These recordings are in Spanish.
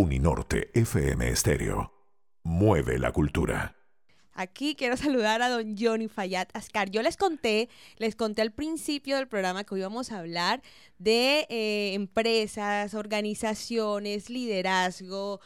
Uninorte FM Estéreo. Mueve la cultura. Aquí quiero saludar a don Johnny Fayad Ascar. Yo les conté, les conté al principio del programa que hoy íbamos a hablar de eh, empresas, organizaciones, liderazgo,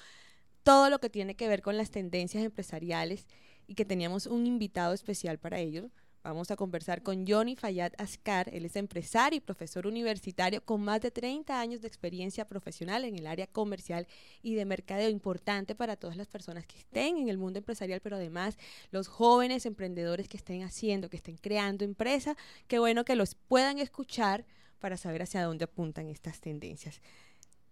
todo lo que tiene que ver con las tendencias empresariales y que teníamos un invitado especial para ello. Vamos a conversar con Johnny Fayad Ascar. Él es empresario y profesor universitario con más de 30 años de experiencia profesional en el área comercial y de mercadeo. Importante para todas las personas que estén en el mundo empresarial, pero además los jóvenes emprendedores que estén haciendo, que estén creando empresa. Qué bueno que los puedan escuchar para saber hacia dónde apuntan estas tendencias.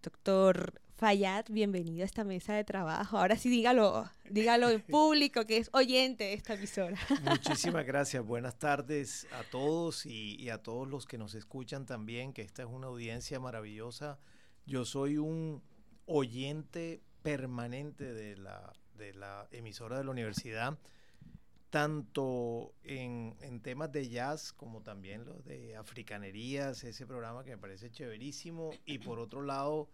Doctor Fayad, bienvenido a esta mesa de trabajo. Ahora sí dígalo, dígalo en público que es oyente de esta emisora. Muchísimas gracias. Buenas tardes a todos y, a todos los que nos escuchan también, que esta es una audiencia maravillosa. Yo soy un oyente permanente de la, de la emisora de la universidad, tanto en, en temas de jazz como también los de africanerías, ese programa que me parece chéverísimo. Y por otro lado,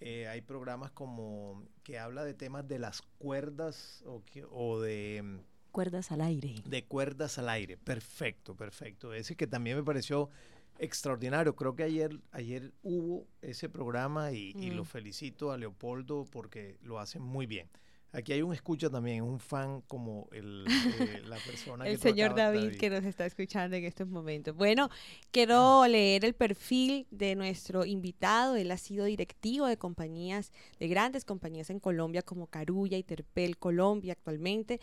eh, hay programas como que habla de temas de las cuerdas o, de... Mm, cuerdas al aire. De cuerdas al aire. Perfecto, perfecto. Ese que también me pareció extraordinario. Creo que ayer, ayer hubo ese programa y, y lo mm. felicito a Leopoldo porque lo hace muy bien. Aquí hay un escucha también, un fan como el, eh, la persona el señor David, que nos está escuchando en estos momentos. Bueno, quiero leer el perfil de nuestro invitado. Él ha sido directivo de compañías, de grandes compañías en Colombia como Carulla y Terpel Colombia actualmente.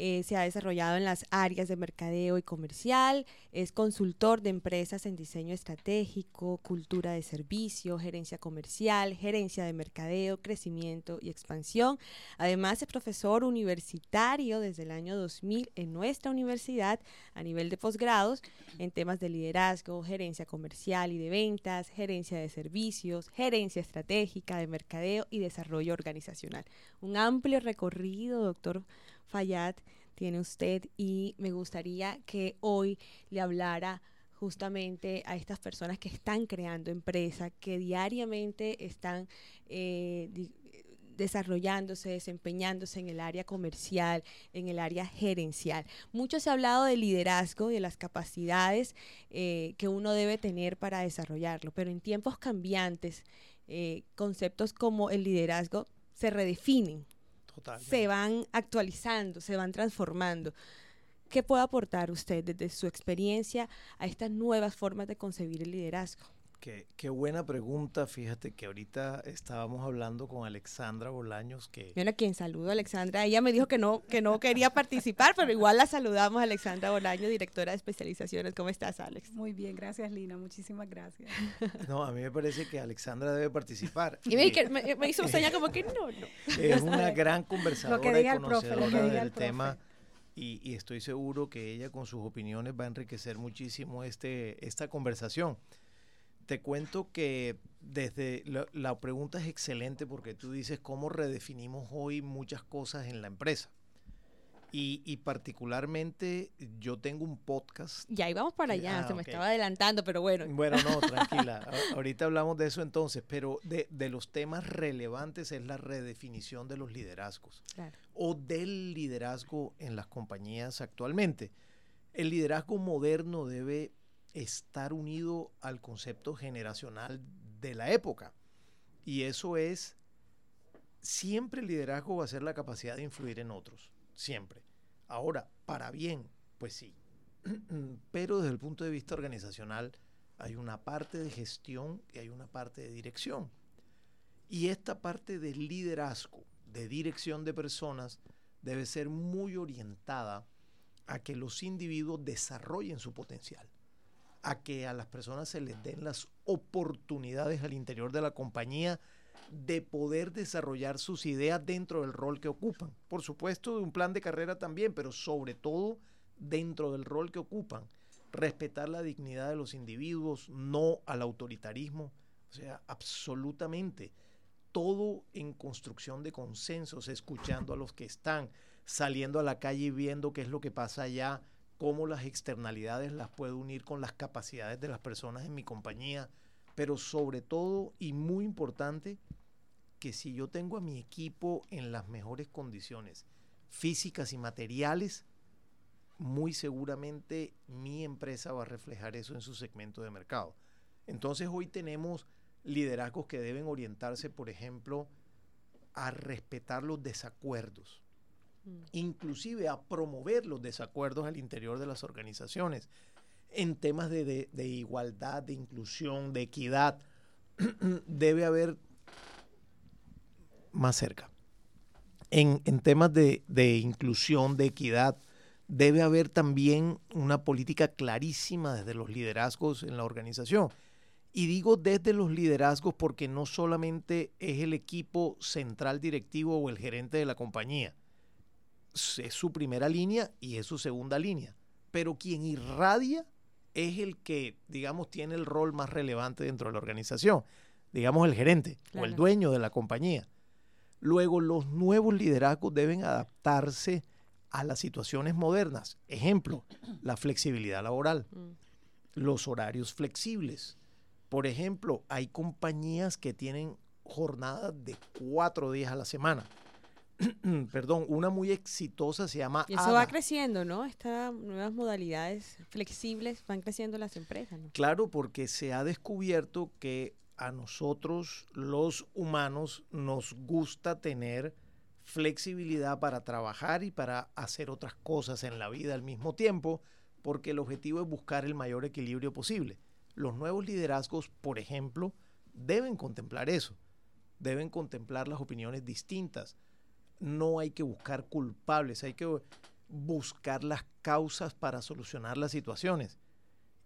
Eh, se ha desarrollado en las áreas de mercadeo y comercial, es consultor de empresas en diseño estratégico, cultura de servicio, gerencia comercial, gerencia de mercadeo, crecimiento y expansión. Además es profesor universitario desde el año 2000 en nuestra universidad a nivel de posgrados en temas de liderazgo, gerencia comercial y de ventas, gerencia de servicios, gerencia estratégica de mercadeo y desarrollo organizacional. Un amplio recorrido, doctor Fayad tiene usted y me gustaría que hoy le hablara justamente a estas personas que están creando empresas, que diariamente están eh, desarrollándose, desempeñándose en el área comercial, en el área gerencial. Mucho se ha hablado de liderazgo, de las capacidades eh, que uno debe tener para desarrollarlo, pero en tiempos cambiantes, eh, conceptos como el liderazgo se redefinen, se van actualizando, se van transformando. ¿Qué puede aportar usted desde su experiencia a estas nuevas formas de concebir el liderazgo? Qué, buena pregunta. Fíjate que ahorita estábamos hablando con Alexandra Bolaños que... Bueno, quien saludo Alexandra. Ella me dijo que no, que no quería participar, pero igual la saludamos, Alexandra Bolaños, directora de especializaciones. ¿Cómo estás, Alex? Muy bien, gracias, Lina. Muchísimas gracias. No, a mí me parece que Alexandra debe participar. Y me, hizo señal como que no, no. Es una gran conversadora y conocedora del tema. Y, y, estoy seguro que ella con sus opiniones va a enriquecer muchísimo este, esta conversación. Te cuento que desde la, pregunta es excelente porque tú dices cómo redefinimos hoy muchas cosas en la empresa. Y, particularmente yo tengo un podcast. Ya íbamos para allá, ah, se me estaba adelantando, pero bueno. Bueno, no, tranquila. Ahorita hablamos de eso entonces, pero de, los temas relevantes es la redefinición de los liderazgos o del liderazgo en las compañías actualmente. El liderazgo moderno debe estar unido al concepto generacional de la época. Y eso es, siempre el liderazgo va a ser la capacidad de influir en otros, siempre. Ahora, para bien, pues sí. Pero desde el punto de vista organizacional hay una parte de gestión y hay una parte de dirección. Y esta parte de liderazgo, de dirección de personas, debe ser muy orientada a que los individuos desarrollen su potencial a que a las personas se les den las oportunidades al interior de la compañía de poder desarrollar sus ideas dentro del rol que ocupan. Por supuesto, de un plan de carrera también, pero sobre todo dentro del rol que ocupan. Respetar la dignidad de los individuos, no al autoritarismo. O sea, absolutamente todo en construcción de consensos, escuchando a los que están, saliendo a la calle y viendo qué es lo que pasa allá, cómo las externalidades las puedo unir con las capacidades de las personas en mi compañía, pero sobre todo y muy importante, que si yo tengo a mi equipo en las mejores condiciones físicas y materiales, muy seguramente mi empresa va a reflejar eso en su segmento de mercado. Entonces hoy tenemos liderazgos que deben orientarse, por ejemplo, a respetar los desacuerdos. Inclusive a promover los desacuerdos al interior de las organizaciones en temas de, igualdad, de inclusión, de equidad. debe haber más cerca. En, temas de, de inclusión, de equidad, debe haber también una política clarísima desde los liderazgos en la organización. Y digo desde los liderazgos porque no solamente es el equipo central directivo o el gerente de la compañía, es su primera línea y es su segunda línea, pero quien irradia es el que, digamos, tiene el rol más relevante dentro de la organización, digamos el gerente o el dueño de la compañía. Luego, los nuevos liderazgos deben adaptarse a las situaciones modernas. Ejemplo, la flexibilidad laboral, mm. los horarios flexibles. Por ejemplo, hay compañías que tienen jornadas de cuatro días a la semana. Perdón, una muy exitosa se llama. Y eso va creciendo, ¿no? Estas nuevas modalidades flexibles van creciendo las empresas. ¿no? Claro, porque se ha descubierto que a nosotros, los humanos, nos gusta tener flexibilidad para trabajar y para hacer otras cosas en la vida al mismo tiempo, porque el objetivo es buscar el mayor equilibrio posible. Los nuevos liderazgos, por ejemplo, deben contemplar eso, deben contemplar las opiniones distintas. No hay que buscar culpables, hay que buscar las causas para solucionar las situaciones.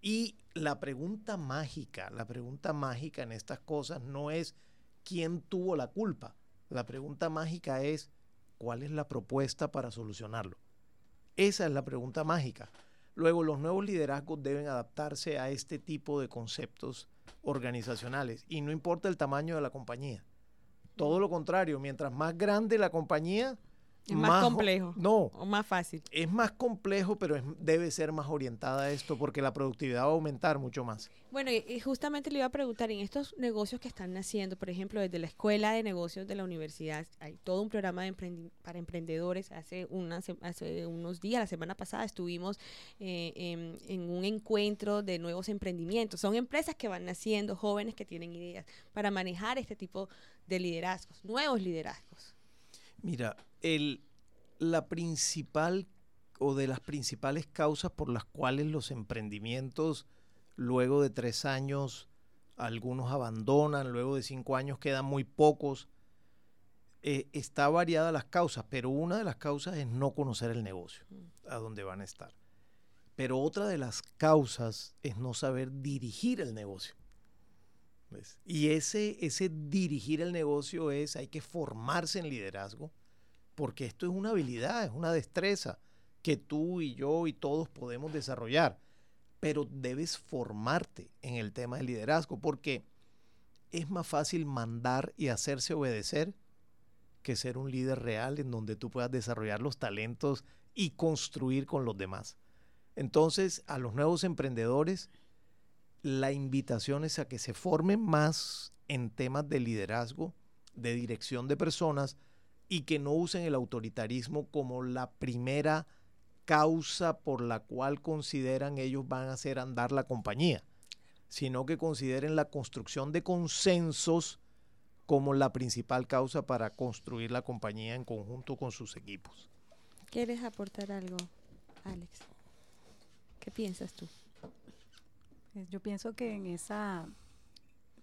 Y la pregunta mágica, la pregunta mágica en estas cosas no es quién tuvo la culpa, la pregunta mágica es, ¿cuál es la propuesta para solucionarlo? Esa es la pregunta mágica. Luego, los nuevos liderazgos deben adaptarse a este tipo de conceptos organizacionales y no importa el tamaño de la compañía. Todo lo contrario, mientras más grande la compañía, es más, complejo. No. O más fácil. Es más complejo, pero debe ser más orientada a esto porque la productividad va a aumentar mucho más. Bueno, y, justamente le iba a preguntar, en estos negocios que están naciendo, por ejemplo, desde la Escuela de Negocios de la Universidad, hay todo un programa de para emprendedores. Hace, hace unos días, la semana pasada, estuvimos eh, en, en un encuentro de nuevos emprendimientos. Son empresas que van naciendo, jóvenes que tienen ideas para manejar este tipo de liderazgos, nuevos liderazgos. Mira, la principal o de las principales causas por las cuales los emprendimientos luego de tres años algunos abandonan, luego de cinco años quedan muy pocos. Eh, está variada las causas, pero una de las causas es no conocer el negocio, a dónde van a estar. Pero otra de las causas es no saber dirigir el negocio. Y ese, ese dirigir el negocio es, hay que formarse en liderazgo, porque esto es una habilidad, es una destreza que tú y yo y todos podemos desarrollar, pero debes formarte en el tema del liderazgo, porque es más fácil mandar y hacerse obedecer que ser un líder real en donde tú puedas desarrollar los talentos y construir con los demás. Entonces, a los nuevos emprendedores, la invitación es a que se formen más en temas de liderazgo, de dirección de personas y que no usen el autoritarismo como la primera causa por la cual consideran ellos van a hacer andar la compañía, sino que consideren la construcción de consensos como la principal causa para construir la compañía en conjunto con sus equipos. ¿Quieres aportar algo, Alex? ¿Qué piensas tú? Yo pienso que en esa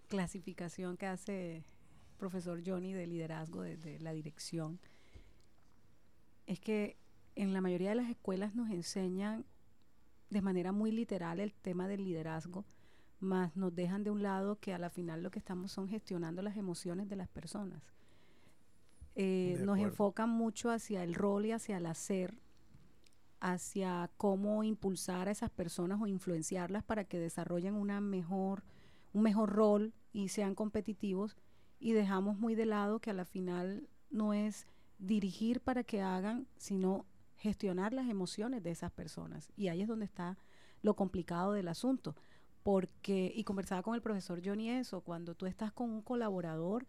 clasificación que hace profesor Johnny de liderazgo, de, la dirección, es que en la mayoría de las escuelas nos enseñan de manera muy literal el tema del liderazgo, más nos dejan de un lado que a la final lo que estamos son gestionando las emociones de las personas. Eh, nos enfocan mucho hacia el rol y hacia el hacer, hacia cómo impulsar a esas personas o influenciarlas para que desarrollen una mejor, un mejor rol y sean competitivos y dejamos muy de lado que a la final no es dirigir para que hagan, sino gestionar las emociones de esas personas. Y ahí es donde está lo complicado del asunto. Porque, y conversaba con el profesor Johnny eso, cuando tú estás con un colaborador,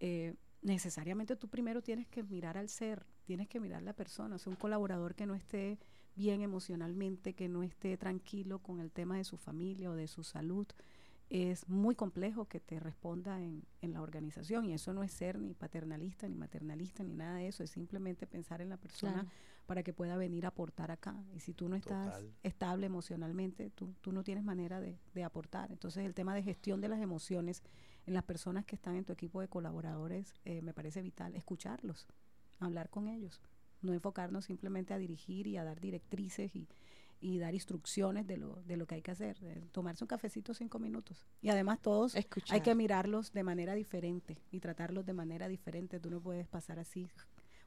eh, necesariamente tú primero tienes que mirar al ser, tienes que mirar la persona, o sea, un colaborador que no esté bien emocionalmente, que no esté tranquilo con el tema de su familia o de su salud, es muy complejo que te responda en, la organización y eso no es ser ni paternalista ni maternalista ni nada de eso, es simplemente pensar en la persona para que pueda venir a aportar acá. Y si tú no estás estable emocionalmente, tú, tú, no tienes manera de, de, aportar. Entonces el tema de gestión de las emociones en las personas que están en tu equipo de colaboradores eh, me parece vital, escucharlos, hablar con ellos, no enfocarnos simplemente a dirigir y a dar directrices y, y dar instrucciones de lo, de lo que hay que hacer. tomarse un cafecito cinco minutos. Y además todos hay que mirarlos de manera diferente y tratarlos de manera diferente. Tú no puedes pasar así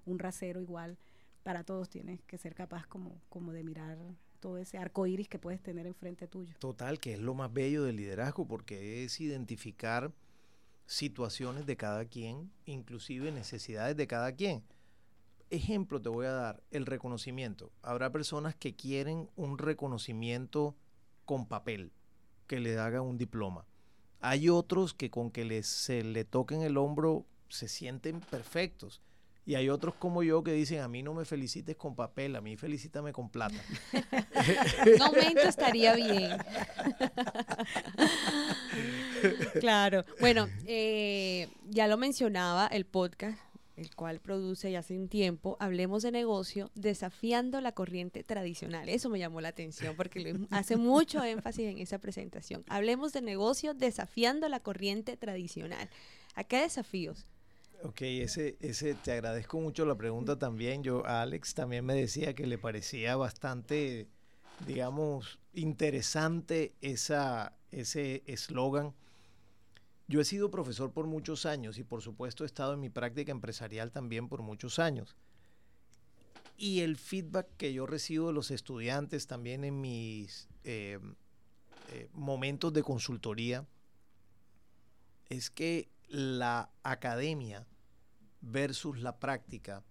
un rasero igual. Para todos tienes que ser capaz como, como de mirar todo ese arco iris que puedes tener enfrente tuyo. Total, que es lo más bello del liderazgo, porque es identificar situaciones de cada quien, inclusive necesidades de cada quien ejemplo te voy a dar, el reconocimiento. Habrá personas que quieren un reconocimiento con papel, que le hagan un diploma. Hay otros que con que les, se le toquen el hombro se sienten perfectos. Y hay otros como yo que dicen, a mí no me felicites con papel, a mí felicítame con plata. Un aumento estaría bien. claro. Bueno, eh, ya lo mencionaba el podcast el cual produce ya hace un tiempo, Hablemos de negocio, desafiando la corriente tradicional. Eso me llamó la atención porque hace mucho énfasis en esa presentación. Hablemos de negocio, desafiando la corriente tradicional. ¿A qué desafíos? Ok, ese, ese, te agradezco mucho la pregunta también. Yo, Alex también me decía que le parecía bastante, digamos, interesante esa, ese eslogan yo he sido profesor por muchos años y por supuesto he estado en mi práctica empresarial también por muchos años. Y el feedback que yo recibo de los estudiantes también en mis eh, eh, momentos de consultoría es que la academia versus la práctica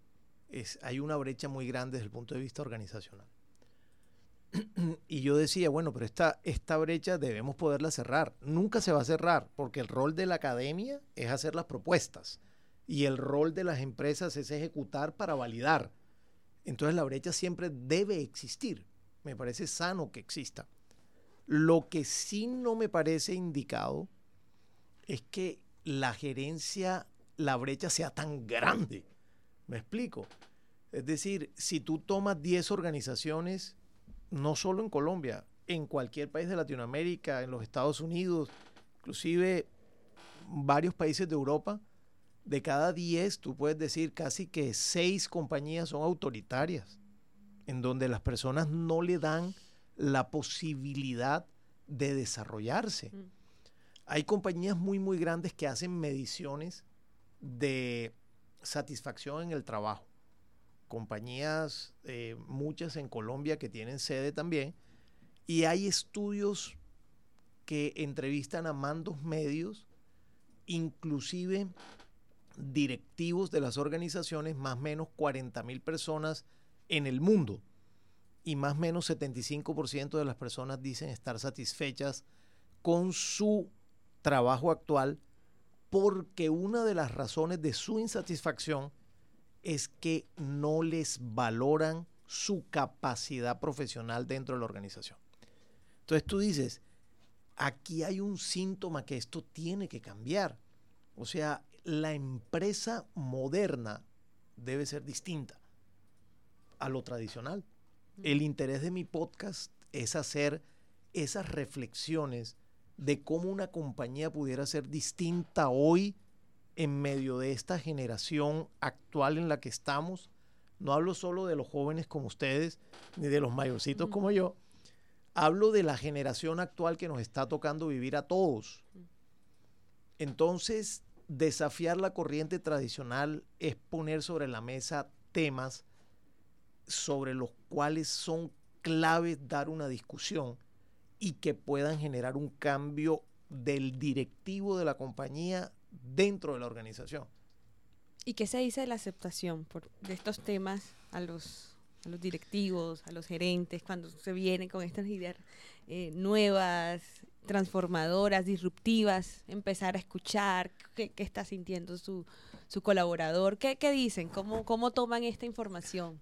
es, hay una brecha muy grande desde el punto de vista organizacional. y yo decía, bueno, pero esta, esta brecha debemos poderla cerrar. Nunca se va a cerrar, porque el rol de la academia es hacer las propuestas y el rol de las empresas es ejecutar para validar. Entonces la brecha siempre debe existir. Me parece sano que exista. Lo que sí no me parece indicado es que la gerencia, la brecha sea tan grande. ¿Me explico? Es decir, si tú tomas 10 organizaciones no solo en Colombia, en cualquier país de Latinoamérica, en los Estados Unidos, inclusive varios países de Europa, de cada 10, tú puedes decir casi que 6 compañías son autoritarias, en donde las personas no le dan la posibilidad de desarrollarse. Mm. Hay compañías muy, muy grandes que hacen mediciones de satisfacción en el trabajo compañías, eh, muchas en Colombia que tienen sede también, y hay estudios que entrevistan a mandos medios, inclusive directivos de las organizaciones, más o menos 40 mil personas en el mundo, y más o menos 75% de las personas dicen estar satisfechas con su trabajo actual, porque una de las razones de su insatisfacción es que no les valoran su capacidad profesional dentro de la organización. Entonces tú dices, aquí hay un síntoma que esto tiene que cambiar. O sea, la empresa moderna debe ser distinta a lo tradicional. El interés de mi podcast es hacer esas reflexiones de cómo una compañía pudiera ser distinta hoy en medio de esta generación actual en la que estamos. No hablo solo de los jóvenes como ustedes, ni de los mayorcitos como yo. Hablo de la generación actual que nos está tocando vivir a todos. Entonces, desafiar la corriente tradicional es poner sobre la mesa temas sobre los cuales son claves dar una discusión y que puedan generar un cambio del directivo de la compañía dentro de la organización. ¿Y qué se dice de la aceptación por, de estos temas a los, a los directivos, a los gerentes, cuando se vienen con estas ideas eh, nuevas? transformadoras, disruptivas, empezar a escuchar qué, está sintiendo su, colaborador. ¿Qué, dicen? ¿Cómo, ¿Cómo toman esta información?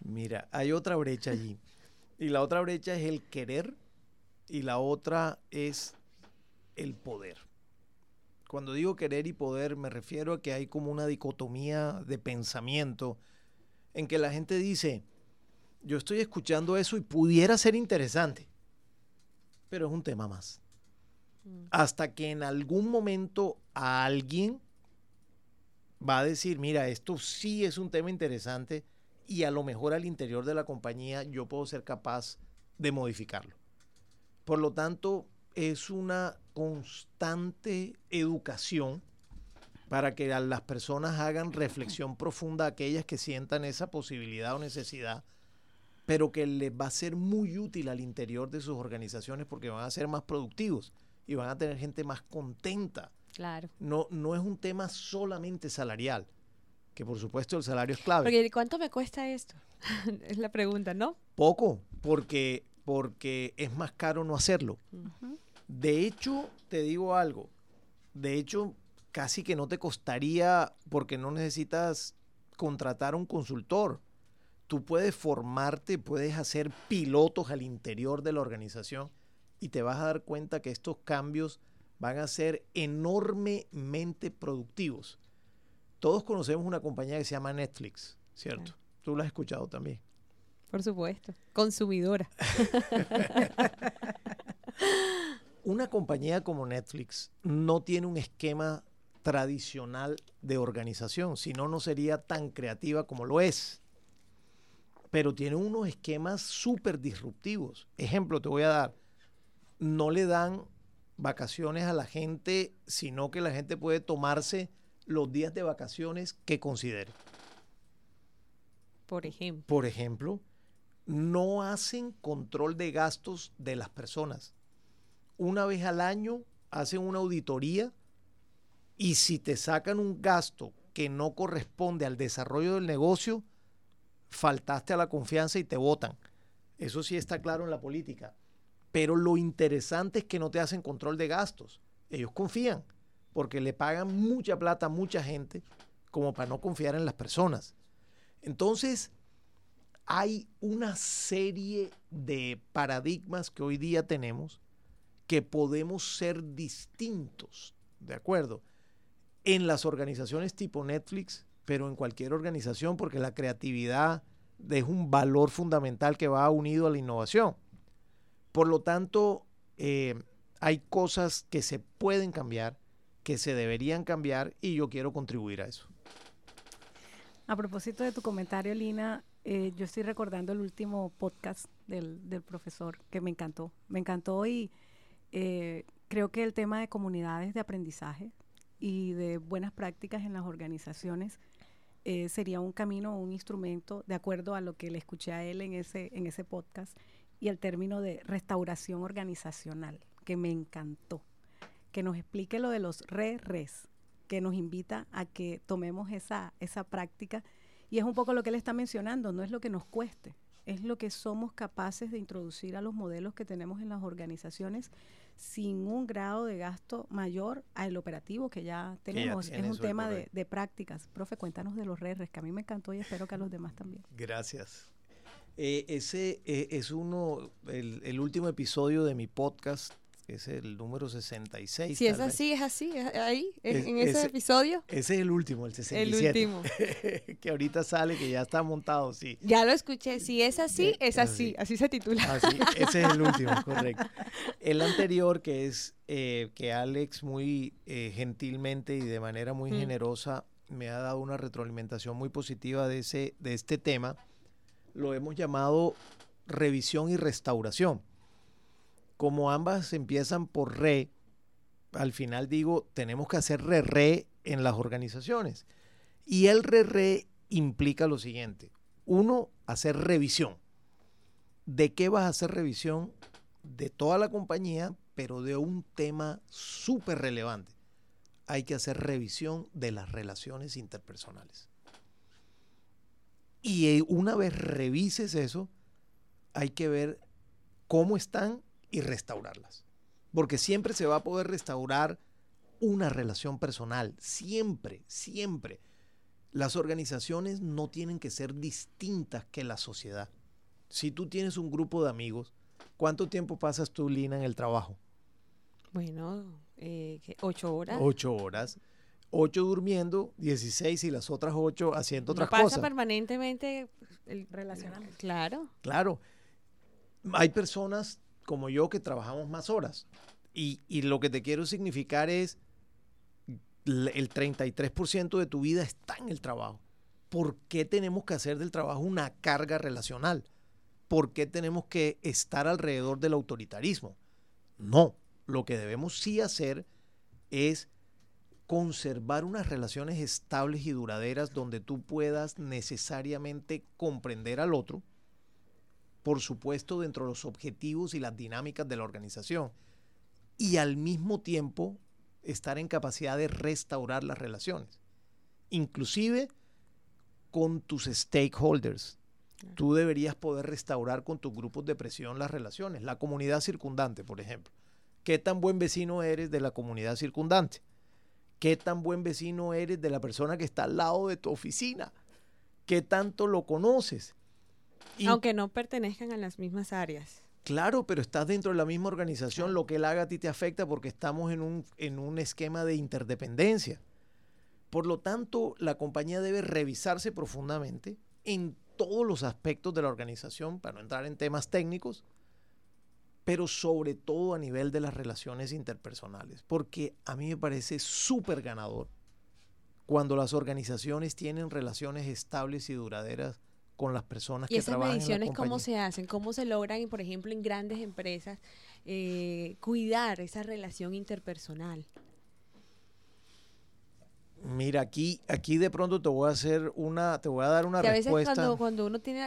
Mira, hay otra brecha allí. Y la otra brecha es el querer y la otra es el poder. Cuando digo querer y poder me refiero a que hay como una dicotomía de pensamiento en que la gente dice, yo estoy escuchando eso y pudiera ser interesante, pero es un tema más. Mm. Hasta que en algún momento alguien va a decir, mira, esto sí es un tema interesante y a lo mejor al interior de la compañía yo puedo ser capaz de modificarlo. Por lo tanto, es una constante educación para que las personas hagan reflexión profunda, aquellas que sientan esa posibilidad o necesidad, pero que les va a ser muy útil al interior de sus organizaciones porque van a ser más productivos y van a tener gente más contenta. Claro. No, no es un tema solamente salarial, que por supuesto el salario es clave. Porque ¿cuánto me cuesta esto? es la pregunta, ¿no? Poco, porque, porque es más caro no hacerlo. De hecho, te digo algo, de hecho, casi que no te costaría porque no necesitas contratar a un consultor. Tú puedes formarte, puedes hacer pilotos al interior de la organización y te vas a dar cuenta que estos cambios van a ser enormemente productivos. Todos conocemos una compañía que se llama Netflix, ¿cierto? Tú la has escuchado también. Por supuesto, consumidora. una compañía como Netflix no tiene un esquema tradicional de organización, si no, no sería tan creativa como lo es. Pero tiene unos esquemas súper disruptivos. Ejemplo, te voy a dar, no le dan vacaciones a la gente, sino que la gente puede tomarse los días de vacaciones que considere. Por ejemplo. Por ejemplo, no hacen control de gastos de las personas una vez al año hacen una auditoría y si te sacan un gasto que no corresponde al desarrollo del negocio, faltaste a la confianza y te votan. Eso sí está claro en la política. Pero lo interesante es que no te hacen control de gastos. Ellos confían porque le pagan mucha plata a mucha gente como para no confiar en las personas. Entonces, hay una serie de paradigmas que hoy día tenemos que podemos ser distintos, ¿de acuerdo? En las organizaciones tipo Netflix, pero en cualquier organización, porque la creatividad es un valor fundamental que va unido a la innovación. Por lo tanto, eh, hay cosas que se pueden cambiar, que se deberían cambiar y yo quiero contribuir a eso. A propósito de tu comentario, Lina, eh, yo estoy recordando el último podcast del, del, profesor que me encantó. Me encantó y eh, creo que el tema de comunidades de aprendizaje y de buenas prácticas en las organizaciones eh, sería un camino, un instrumento, de acuerdo a lo que le escuché a él en ese, en ese podcast, y el término de restauración organizacional, que me encantó. Que nos explique lo de los re-res, que nos invita a que tomemos esa, esa práctica. Y es un poco lo que él está mencionando, no es lo que nos cueste, es lo que somos capaces de introducir a los modelos que tenemos en las organizaciones sin un grado de gasto mayor al operativo que ya tenemos. es un tema de, prácticas. Profe, cuéntanos de los RERES, que a mí me encantó y espero que a los demás también. Gracias. Eh, ese eh, es uno, el, último episodio de mi podcast es el número 66. Si es así, es así, ahí, en ese, episodio. Ese es el último, el 67. El último. que ahorita sale, que ya está montado, sí. Ya lo escuché, si es así, es así, así, se titula. Así, ese es el último, correcto. El anterior, que es eh, que Alex muy eh, gentilmente y de manera muy mm. generosa me ha dado una retroalimentación muy positiva de, ese, de este tema, lo hemos llamado revisión y restauración como ambas empiezan por re, al final digo, tenemos que hacer re-re en las organizaciones. Y el re-re implica lo siguiente. Uno, hacer revisión. ¿De qué vas a hacer revisión? De toda la compañía, pero de un tema súper relevante. Hay que hacer revisión de las relaciones interpersonales. Y eh, una vez revises eso, hay que ver cómo están y restaurarlas. porque siempre se va a poder restaurar una relación personal, siempre, siempre. Las organizaciones no tienen que ser distintas que la sociedad. Si tú tienes un grupo de amigos, ¿cuánto tiempo pasas tú, Lina, en el trabajo? Bueno, eh, ocho horas. Ocho horas. Ocho durmiendo, dieciséis y las otras ocho haciendo otras pasa cosas. Pasa permanentemente el relacionamiento. Claro. Claro. Hay personas como yo que trabajamos más horas. Y, y lo que te quiero significar es, el 33% de tu vida está en el trabajo. ¿Por qué tenemos que hacer del trabajo una carga relacional? ¿Por qué tenemos que estar alrededor del autoritarismo? No, lo que debemos sí hacer es conservar unas relaciones estables y duraderas donde tú puedas necesariamente comprender al otro, por supuesto dentro de los objetivos y las dinámicas de la organización, y al mismo tiempo estar en capacidad de restaurar las relaciones, inclusive con tus stakeholders. Tú deberías poder restaurar con tus grupos de presión las relaciones, la comunidad circundante, por ejemplo. ¿Qué tan buen vecino eres de la comunidad circundante? ¿Qué tan buen vecino eres de la persona que está al lado de tu oficina? ¿Qué tanto lo conoces? Aunque no pertenezcan a las mismas áreas. Claro, pero estás dentro de la misma organización, lo que él haga a ti te afecta porque estamos en un, en un esquema de interdependencia. Por lo tanto, la compañía debe revisarse profundamente en todos los aspectos de la organización, para no entrar en temas técnicos, pero sobre todo a nivel de las relaciones interpersonales, porque a mí me parece súper ganador cuando las organizaciones tienen relaciones estables y duraderas con las personas que trabajan. ¿Y esas mediciones cómo se hacen? ¿Cómo se logran, por ejemplo, en grandes empresas, eh, cuidar esa relación interpersonal? Mira, aquí, aquí de pronto te voy a hacer una, te voy a dar una respuesta. A veces cuando, cuando uno tiene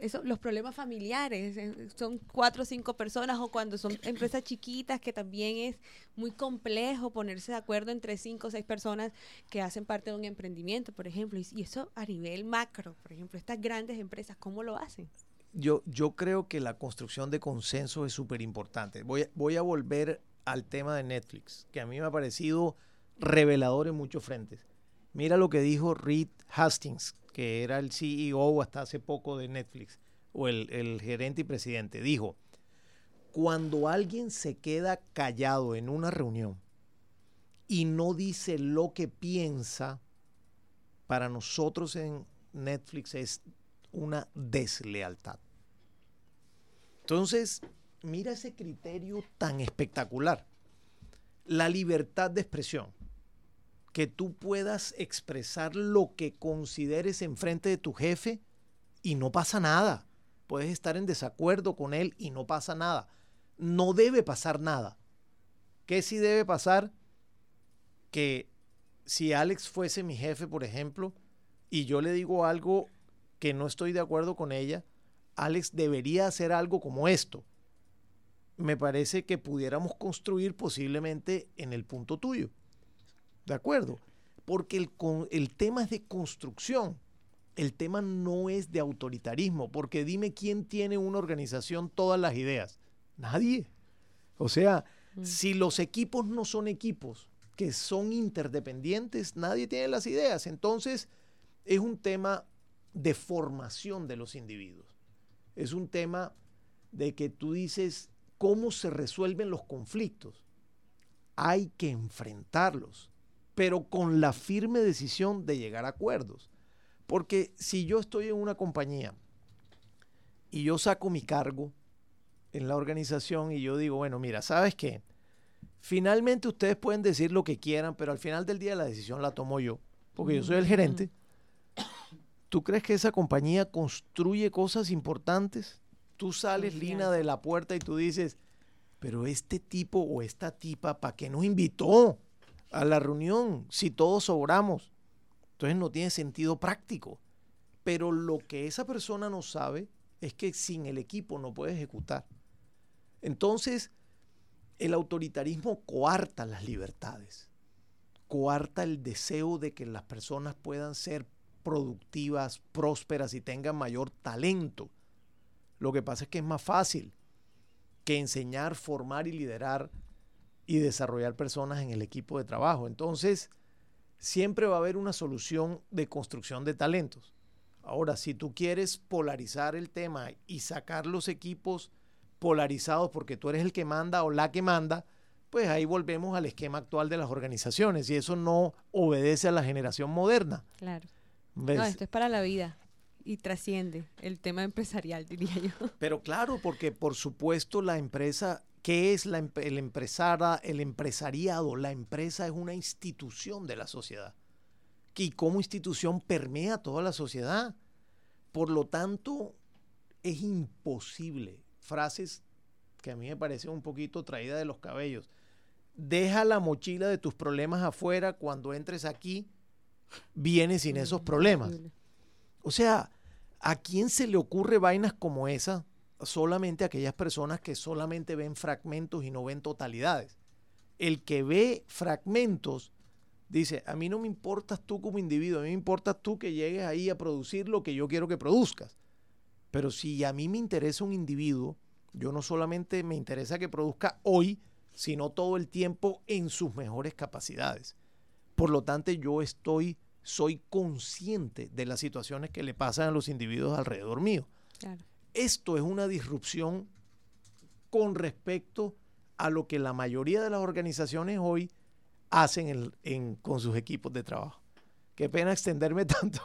eso, los problemas familiares, eh, son cuatro o cinco personas, o cuando son empresas chiquitas, que también es muy complejo ponerse de acuerdo entre cinco o seis personas que hacen parte de un emprendimiento, por ejemplo. Y, y eso a nivel macro, por ejemplo, estas grandes empresas, ¿cómo lo hacen? Yo, yo creo que la construcción de consenso es súper importante. Voy, voy a volver al tema de Netflix, que a mí me ha parecido revelador en muchos frentes. Mira lo que dijo Reed Hastings, que era el CEO hasta hace poco de Netflix, o el, el gerente y presidente. Dijo, cuando alguien se queda callado en una reunión y no dice lo que piensa, para nosotros en Netflix es una deslealtad. Entonces, mira ese criterio tan espectacular. La libertad de expresión que tú puedas expresar lo que consideres en frente de tu jefe y no pasa nada. Puedes estar en desacuerdo con él y no pasa nada. No debe pasar nada. ¿Qué sí debe pasar? Que si Alex fuese mi jefe, por ejemplo, y yo le digo algo que no estoy de acuerdo con ella, Alex debería hacer algo como esto. Me parece que pudiéramos construir posiblemente en el punto tuyo. ¿De acuerdo? Porque el, el tema es de construcción. El tema no es de autoritarismo, porque dime quién tiene una organización todas las ideas. Nadie. O sea, mm. si los equipos no son equipos que son interdependientes, nadie tiene las ideas. Entonces, es un tema de formación de los individuos. Es un tema de que tú dices cómo se resuelven los conflictos. Hay que enfrentarlos pero con la firme decisión de llegar a acuerdos. Porque si yo estoy en una compañía y yo saco mi cargo en la organización y yo digo, bueno, mira, ¿sabes qué? Finalmente ustedes pueden decir lo que quieran, pero al final del día la decisión la tomo yo, porque yo soy el gerente. ¿Tú crees que esa compañía construye cosas importantes? Tú sales, Lina, de la puerta y tú dices, pero este tipo o esta tipa, ¿para qué nos invitó? A la reunión si todos sobramos. Entonces no tiene sentido práctico. Pero lo que esa persona no sabe es que sin el equipo no puede ejecutar. Entonces, el autoritarismo coarta las libertades, coarta el deseo de que las personas puedan ser productivas, prósperas y tengan mayor talento. Lo que pasa es que es más fácil que enseñar, formar y liderar y desarrollar personas en el equipo de trabajo. Entonces, siempre va a haber una solución de construcción de talentos. Ahora, si tú quieres polarizar el tema y sacar los equipos polarizados porque tú eres el que manda o la que manda, pues ahí volvemos al esquema actual de las organizaciones y eso no obedece a la generación moderna. Claro. No, esto es para la vida y trasciende el tema empresarial, diría yo. Pero claro, porque por supuesto la empresa, ¿qué es la, el empresara, el empresariado? La empresa es una institución de la sociedad y como institución permea toda la sociedad. Por lo tanto, es imposible, frases que a mí me parecen un poquito traídas de los cabellos, deja la mochila de tus problemas afuera, cuando entres aquí, vienes sin esos problemas. O sea, ¿a quién se le ocurre vainas como esa? Solamente aquellas personas que solamente ven fragmentos y no ven totalidades. El que ve fragmentos dice, a mí no me importas tú como individuo, a mí me importas tú que llegues ahí a producir lo que yo quiero que produzcas. Pero si a mí me interesa un individuo, yo no solamente me interesa que produzca hoy, sino todo el tiempo en sus mejores capacidades. Por lo tanto, yo estoy, soy consciente de las situaciones que le pasan a los individuos alrededor mío. Esto es una disrupción con respecto a lo que la mayoría de las organizaciones hoy hacen con sus equipos de trabajo. Qué pena extenderme tanto.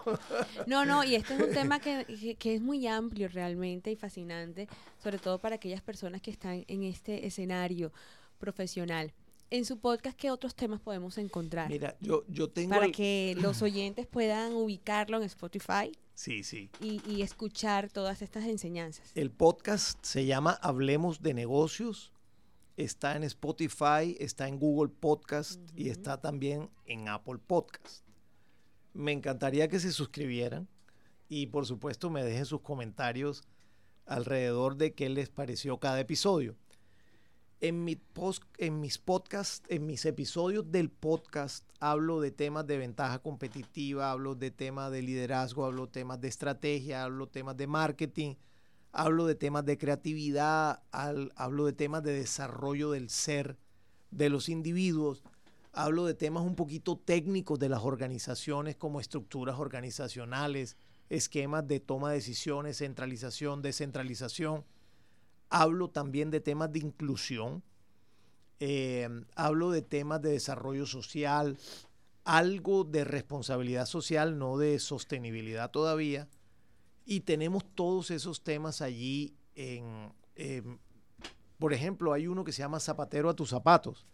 No, no, y este es un tema que, que, es muy amplio realmente y fascinante, sobre todo para aquellas personas que están en este escenario profesional. En su podcast, ¿qué otros temas podemos encontrar? Mira, yo, yo tengo... Para que los oyentes puedan ubicarlo en Spotify. Sí, sí. Y, y escuchar todas estas enseñanzas. El podcast se llama Hablemos de Negocios está en Spotify, está en Google Podcast y está también en Apple Podcast. Me encantaría que se suscribieran y por supuesto me dejen sus comentarios alrededor de qué les pareció cada episodio. En, mi post, en mis podcasts, en mis episodios del podcast, hablo de temas de ventaja competitiva, hablo de temas de liderazgo, hablo temas de estrategia, hablo temas de marketing, hablo de temas de creatividad, hablo de temas de desarrollo del ser de los individuos, hablo de temas un poquito técnicos de las organizaciones como estructuras organizacionales, esquemas de toma de decisiones, centralización, descentralización. Hablo también de temas de inclusión, eh, hablo de temas de desarrollo social, algo de responsabilidad social, no de sostenibilidad todavía, y tenemos todos esos temas allí em, por ejemplo, hay uno que se llama Zapatero a tus zapatos,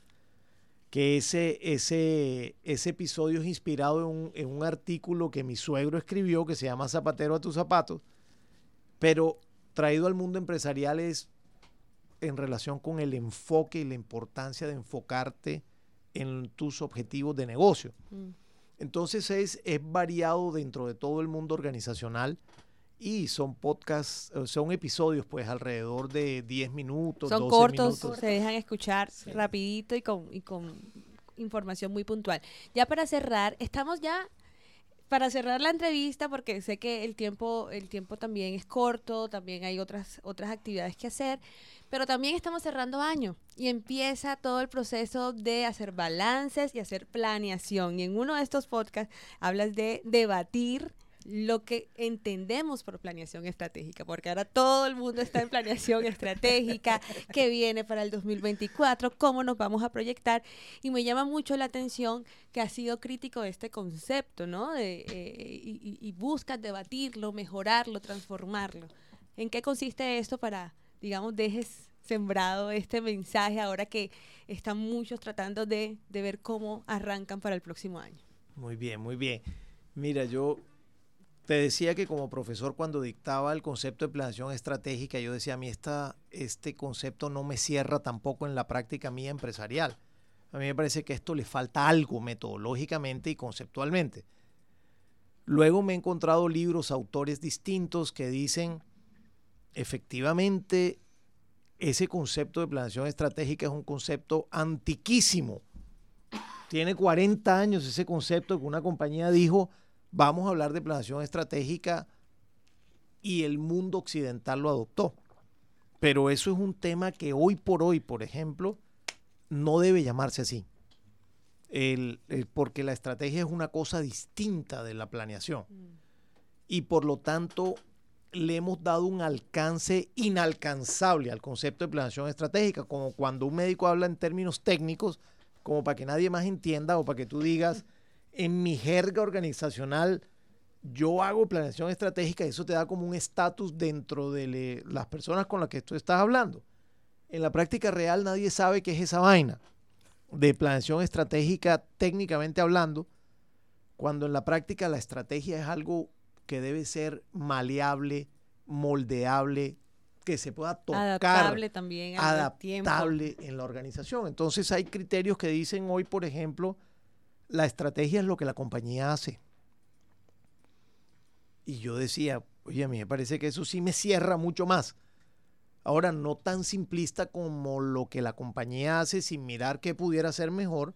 que ese, ese, ese episodio es inspirado en un, en un artículo que mi suegro escribió que se llama Zapatero a tus zapatos, pero traído al mundo empresarial es en relación con el enfoque y la importancia de enfocarte en tus objetivos de negocio. Mm. Entonces es, es variado dentro de todo el mundo organizacional y son podcasts, son episodios pues alrededor de 10 minutos. Son cortos, se dejan escuchar rapidito y con, y con información muy puntual. Ya para cerrar, estamos ya para cerrar la entrevista, porque sé que el tiempo, el tiempo también es corto, también hay otras, otras actividades que hacer, pero también estamos cerrando año y empieza todo el proceso de hacer balances y hacer planeación. Y en uno de estos podcasts hablas de debatir lo que entendemos por planeación estratégica, porque ahora todo el mundo está en planeación estratégica, que viene para el 2024, cómo nos vamos a proyectar, y me llama mucho la atención que ha sido crítico de este concepto, ¿no? De, eh, y, y buscas debatirlo, mejorarlo, transformarlo. ¿En qué consiste esto para, digamos, dejes sembrado este mensaje ahora que están muchos tratando de, de ver cómo arrancan para el próximo año? Muy bien, muy bien. Mira, yo te decía que como profesor cuando dictaba el concepto de planeación estratégica, yo decía, a mí esta, este concepto no me cierra tampoco en la práctica mía empresarial. A mí me parece que esto le falta algo metodológicamente y conceptualmente. Luego me he encontrado libros, autores distintos que dicen, efectivamente, ese concepto de planeación estratégica es un concepto antiquísimo. Tiene 40 años ese concepto que una compañía dijo, vamos a hablar de planeación estratégica y el mundo occidental lo adoptó. Pero eso es un tema que hoy por hoy, por ejemplo, no debe llamarse así. porque la estrategia es una cosa distinta de la planeación. Y por lo tanto, le hemos dado un alcance inalcanzable al concepto de planeación estratégica, como cuando un médico habla en términos técnicos, como para que nadie más entienda o para que tú digas, en mi jerga organizacional, yo hago planeación estratégica y eso te da como un estatus dentro de las personas con las que tú estás hablando. En la práctica real nadie sabe qué es esa vaina de planeación estratégica técnicamente hablando, cuando en la práctica la estrategia es algo que debe ser maleable, moldeable, que se pueda tocar. Adaptable también. Adaptable en la organización. Entonces hay criterios que dicen hoy, por ejemplo, la estrategia es lo que la compañía hace. Y yo decía, oye, a mí me parece que eso sí me cierra mucho más. Ahora, no tan simplista como lo que la compañía hace sin mirar qué pudiera ser mejor,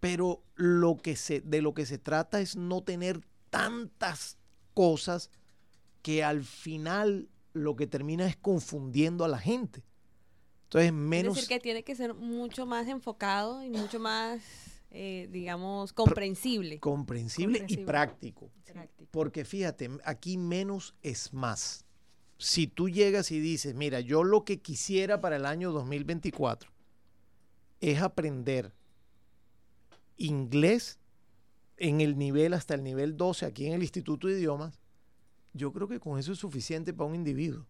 pero lo que se, de lo que se trata es no tener tantas cosas que al final lo que termina es confundiendo a la gente. Entonces, menos... Es decir, que tiene que ser mucho más enfocado y mucho más, eh, digamos, comprensible. comprensible. y práctico. Porque fíjate, aquí menos es más. Si tú llegas y dices, mira, yo lo que quisiera para el año 2024 es aprender inglés en el nivel hasta el nivel 12 aquí en el Instituto de Idiomas, yo creo que con eso es suficiente para un individuo.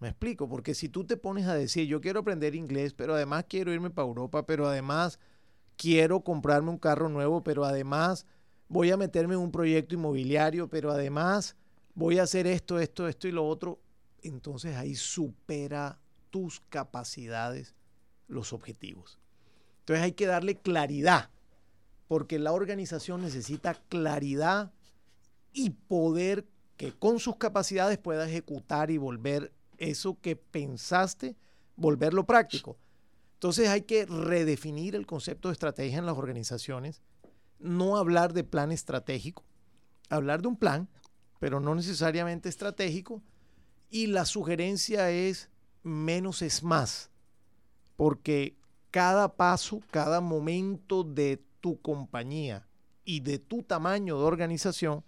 Me explico, porque si tú te pones a decir, yo quiero aprender inglés, pero además quiero irme para Europa, pero además quiero comprarme un carro nuevo, pero además voy a meterme en un proyecto inmobiliario, pero además voy a hacer esto, esto, esto y lo otro, entonces ahí supera tus capacidades los objetivos. Entonces hay que darle claridad porque la organización necesita claridad y poder que con sus capacidades pueda ejecutar y volver eso que pensaste, volverlo práctico. Entonces hay que redefinir el concepto de estrategia en las organizaciones, no hablar de plan estratégico, hablar de un plan, pero no necesariamente estratégico, y la sugerencia es menos es más, porque cada paso, cada momento de tu compañía y de tu tamaño de organización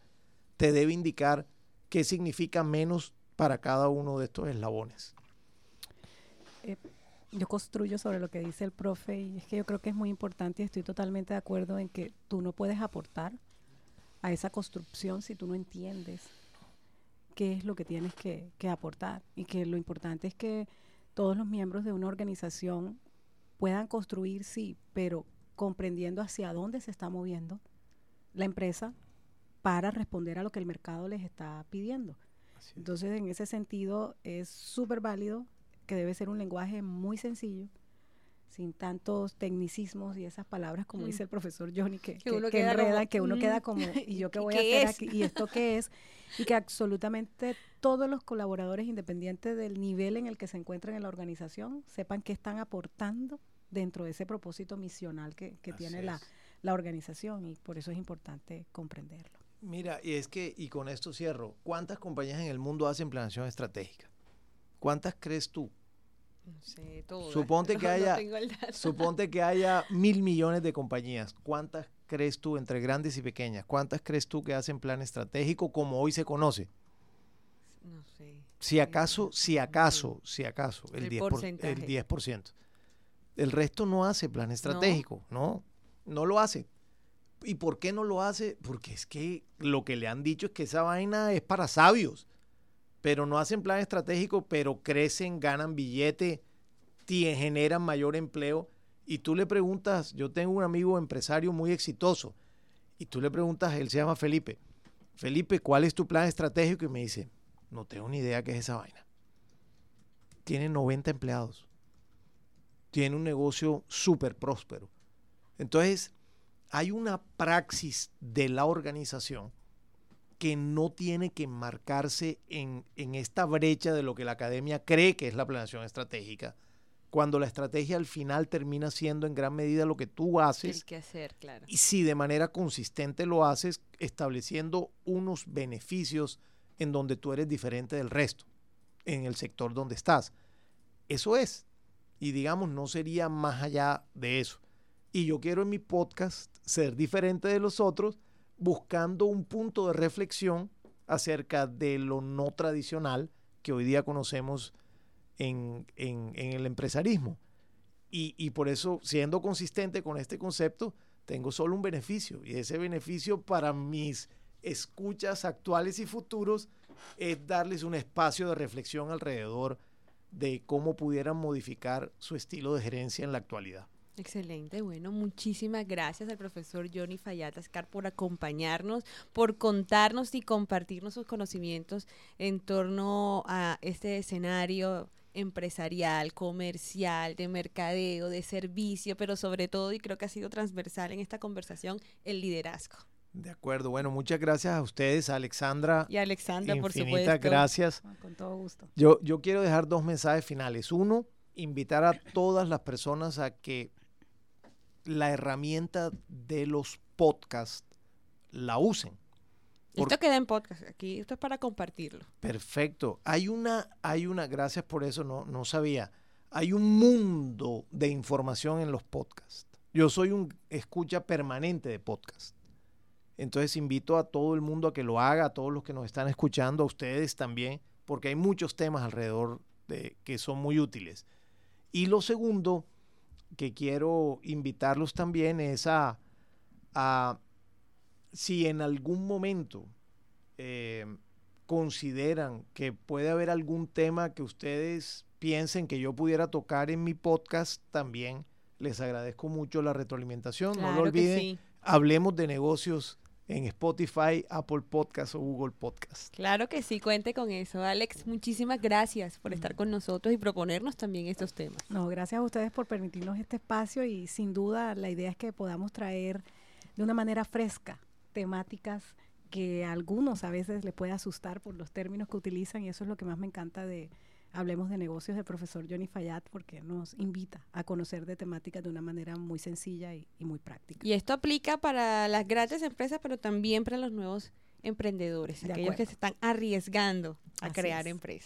te debe indicar qué significa menos para cada uno de estos eslabones. Eh, yo construyo sobre lo que dice el profe y es que yo creo que es muy importante y estoy totalmente de acuerdo en que tú no puedes aportar a esa construcción si tú no entiendes qué es lo que tienes que, que aportar y que lo importante es que todos los miembros de una organización puedan construir, sí, pero comprendiendo hacia dónde se está moviendo la empresa para responder a lo que el mercado les está pidiendo. Entonces, en ese sentido, es súper válido que debe ser un lenguaje muy sencillo, sin tantos tecnicismos y esas palabras, como mm. dice el profesor Johnny, que, que, uno, queda que uno queda mm. como, ¿y yo qué voy a hacer aquí? ¿Y esto qué es? Y que absolutamente todos los colaboradores, independientes del nivel en el que se encuentran en la organización, sepan qué están aportando dentro de ese propósito misional que, tiene la, organización y por eso es importante comprenderlo. Mira, y es que, y con esto cierro, ¿cuántas compañías en el mundo hacen planeación estratégica? ¿Cuántas crees tú? No sé, todas. Suponte que haya, suponte que haya mil millones de compañías. ¿Cuántas crees tú entre grandes y pequeñas? ¿Cuántas crees tú que hacen plan estratégico como hoy se conoce? No sé. Si acaso, si acaso, si acaso, el, el 10%. el 10%. El resto no hace plan estratégico, no. no, lo hace. ¿Y por qué no lo hace? Porque es que lo que le han dicho es que esa vaina es para sabios, pero no hacen plan estratégico, pero crecen, ganan billete, generan mayor empleo. Y tú le preguntas, yo tengo un amigo empresario muy exitoso, y tú le preguntas, él se llama Felipe, Felipe, ¿cuál es tu plan estratégico? Y me dice, no tengo ni idea qué es esa vaina. Tiene 90 empleados tiene un negocio súper próspero. Entonces, hay una praxis de la organización que no tiene que marcarse en, esta brecha de lo que la academia cree que es la planeación estratégica, cuando la estrategia al final termina siendo en gran medida lo que tú haces. que hacer, claro. Y si de manera consistente lo haces, estableciendo unos beneficios en donde tú eres diferente del resto, en el sector donde estás. Eso es, Y digamos, no sería más allá de eso. Y yo quiero en mi podcast ser diferente de los otros, buscando un punto de reflexión acerca de lo no tradicional que hoy día conocemos en, el empresarismo. Y, y, por eso, siendo consistente con este concepto, tengo solo un beneficio. Y ese beneficio para mis escuchas actuales y futuros es darles un espacio de reflexión alrededor de cómo pudieran modificar su estilo de gerencia en la actualidad. Excelente, bueno, muchísimas gracias al profesor Johnny Fallatascar por acompañarnos, por contarnos y compartirnos sus conocimientos en torno a este escenario empresarial, comercial, de mercadeo, de servicio, pero sobre todo, y creo que ha sido transversal en esta conversación, el liderazgo. De acuerdo, bueno, muchas gracias a ustedes, Alexandra. Y Alexandra, por supuesto. gracias. Con todo gusto. Yo, yo quiero dejar dos mensajes finales. Uno, invitar a todas las personas a que la herramienta de los podcasts la usen. esto queda en podcast, aquí esto es para compartirlo. Perfecto. Hay una, hay una, gracias por eso, no, no sabía. Hay un mundo de información en los podcasts. Yo soy un escucha permanente de podcasts. Entonces invito a todo el mundo a que lo haga, a todos los que nos están escuchando, a ustedes también, porque hay muchos temas alrededor de que son muy útiles. Y lo segundo, que quiero invitarlos también es a, si en algún momento eh, consideran que puede haber algún tema que ustedes piensen que yo pudiera tocar en mi podcast, también les agradezco mucho la retroalimentación. no lo olviden, hablemos de negocios en Spotify, Apple Podcast o Google Podcast. Claro que sí, cuente con eso. Alex, muchísimas gracias por estar con nosotros y proponernos también estos temas. No, gracias a ustedes por permitirnos este espacio y sin duda la idea es que podamos traer de una manera fresca temáticas que a algunos a veces les puede asustar por los términos que utilizan y eso es lo que más me encanta de, Hablemos de negocios del profesor Johnny Fayad porque nos invita a conocer de temáticas de una manera muy sencilla y, muy práctica. Y esto aplica para las grandes empresas, pero también para los nuevos emprendedores, aquellos que se están arriesgando a crear empresas.